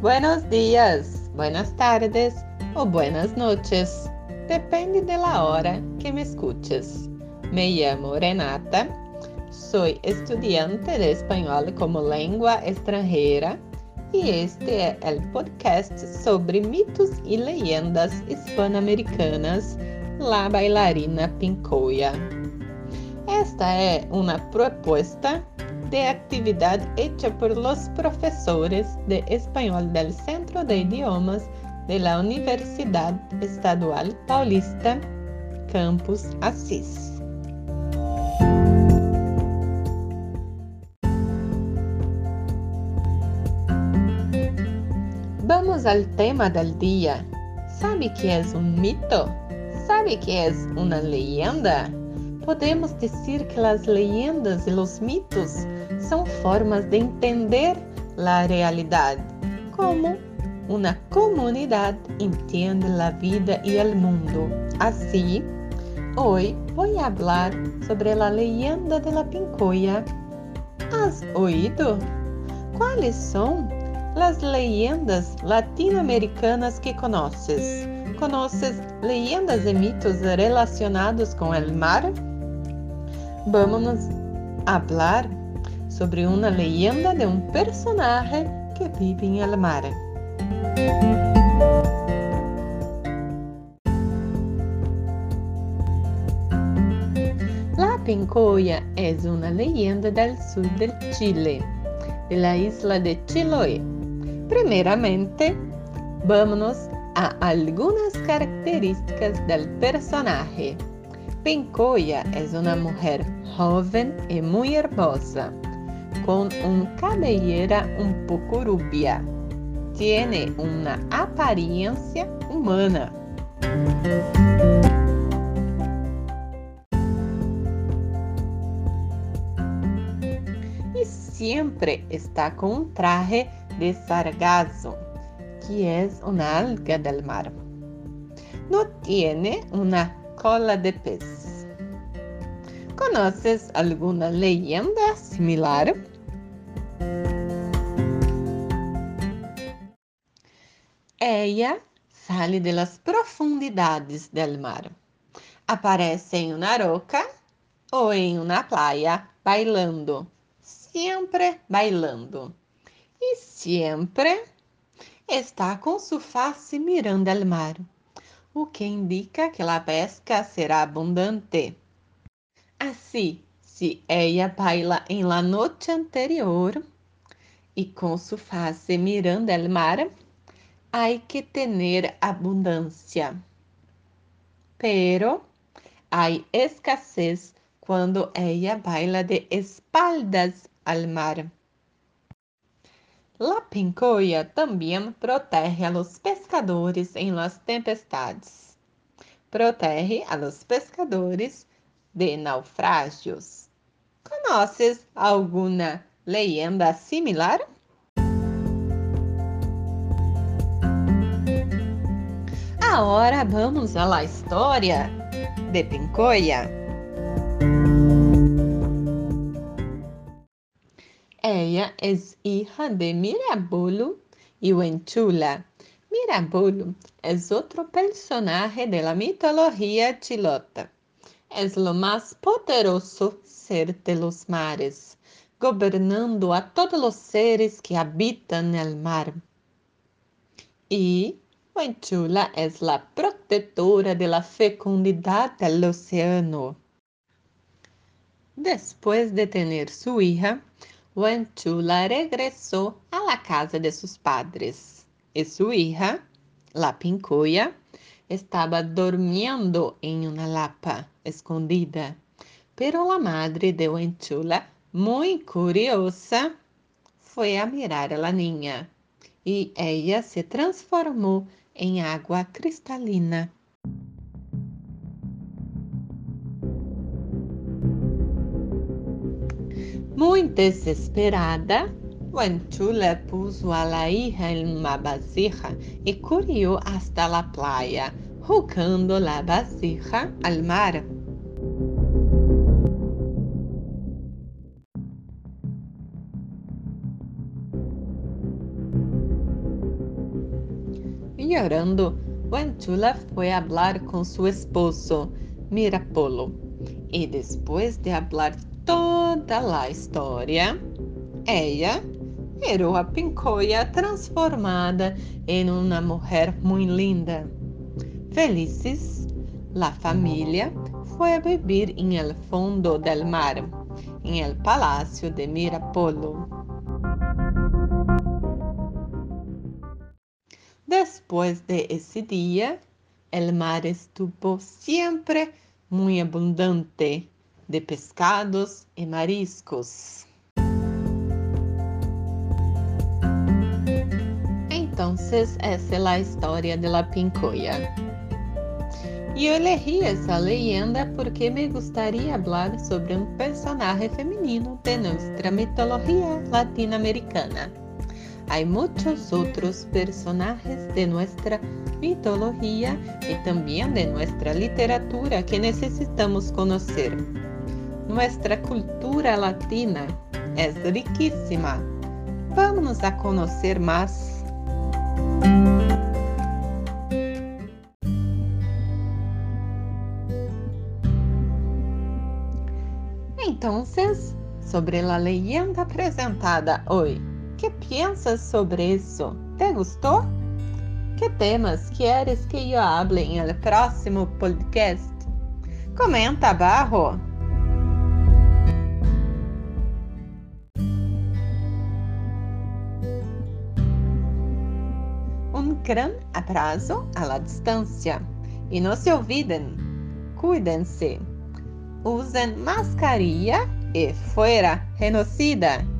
Buenos dias, buenas tardes ou buenas noches. Depende da hora que me escuches. Me llamo Renata, sou estudante de espanhol como língua estrangeira e este é o podcast sobre mitos e leyendas hispano-americanas La Bailarina Pincoya. Esta é uma proposta de actividad hecha por los profesores de español del Centro de Idiomas de la Universidad Estadual Paulista, Campus Assis. Vamos al tema del día. ¿Sabe qué es un mito? ¿Sabe qué es una leyenda? Podemos dizer que as leyendas e os mitos são formas de entender a realidade, como uma comunidade entende a vida e o mundo. Assim, hoje vou falar sobre a leyenda de la Pincoya. ¿Has oído? Quais são as leyendas latino-americanas que conheces? Conheces leyendas e mitos relacionados com o mar? Vamos falar sobre uma leyenda de um personagem que vive em el mar. La Pincoya é uma leyenda do sul del Chile, de la isla de Chiloé. Primeiramente, vamos a algumas características del personagem. Pincoya es una mujer joven y muy hermosa, con una cabellera un poco rubia. Tiene una apariencia humana. Y siempre está con un traje de sargazo, que es una alga del mar. No tiene una cola de pez. ¿Conoces alguna leyenda similar? Ella sale de las profundidades del mar. Aparece em uma roca ou em uma praia bailando, sempre bailando. E sempre está com sua face mirando al mar o que indica que a pesca será abundante. Assim, se ela baila em la noite anterior e com sua face mirando el mar, há que ter abundância. Pero há escassez quando ela baila de espaldas al mar. La pincoya também protege a los pescadores em las tempestades. Protege a los pescadores de naufrágios. Conheces alguma leyenda similar? Agora vamos à história de Pincoya. Ella es hija de Mirabolo y Huenchula. Mirabolo es otro personaje de la mitología chilota. Es lo más poderoso ser de los mares, gobernando a todos los seres que habitan el mar. Y Huenchula es la protectora de la fecundidad del océano. Después de tener su hija, Huanchula regresó a la casa de sus padres y su hija, la Pincoya, estaba durmiendo en una lapa escondida. Pero la madre de Huanchula, muy curiosa, fue a mirar a la niña y ella se transformó en agua cristalina. Muito desesperada, Huanchula puso a la hija en una vasija y corrió hasta la playa, jugando la vasija al mar. llorando, Chula fue a hablar con su esposo, Mirapolo. Y después de hablar toda la historia, ella miró a Pincoya transformada en una mujer muy linda. Felices, la familia fue a vivir en el fondo del mar, en el palacio de Mirapolo. Después de ese día, el mar estuvo siempre muy abundante de pescados y mariscos. Entonces, essa é a história de la pincoya. E eu elegí essa leyenda porque me gustaría falar sobre um personagem feminino de nossa mitologia latino-americana. Hay muchos otros personajes de nuestra mitología y también de nuestra literatura que necesitamos conocer. Nuestra cultura latina es riquísima. Vamos a conocer más. Entonces, sobre la leyenda presentada hoy, que piensas sobre isso? ¿Te gostou? Que temas queres que eu hable em el próximo podcast? Comenta abaixo. Um grande abraço à distância. E não se olvidem, cuidem-se, usem mascarilha e fora genocida.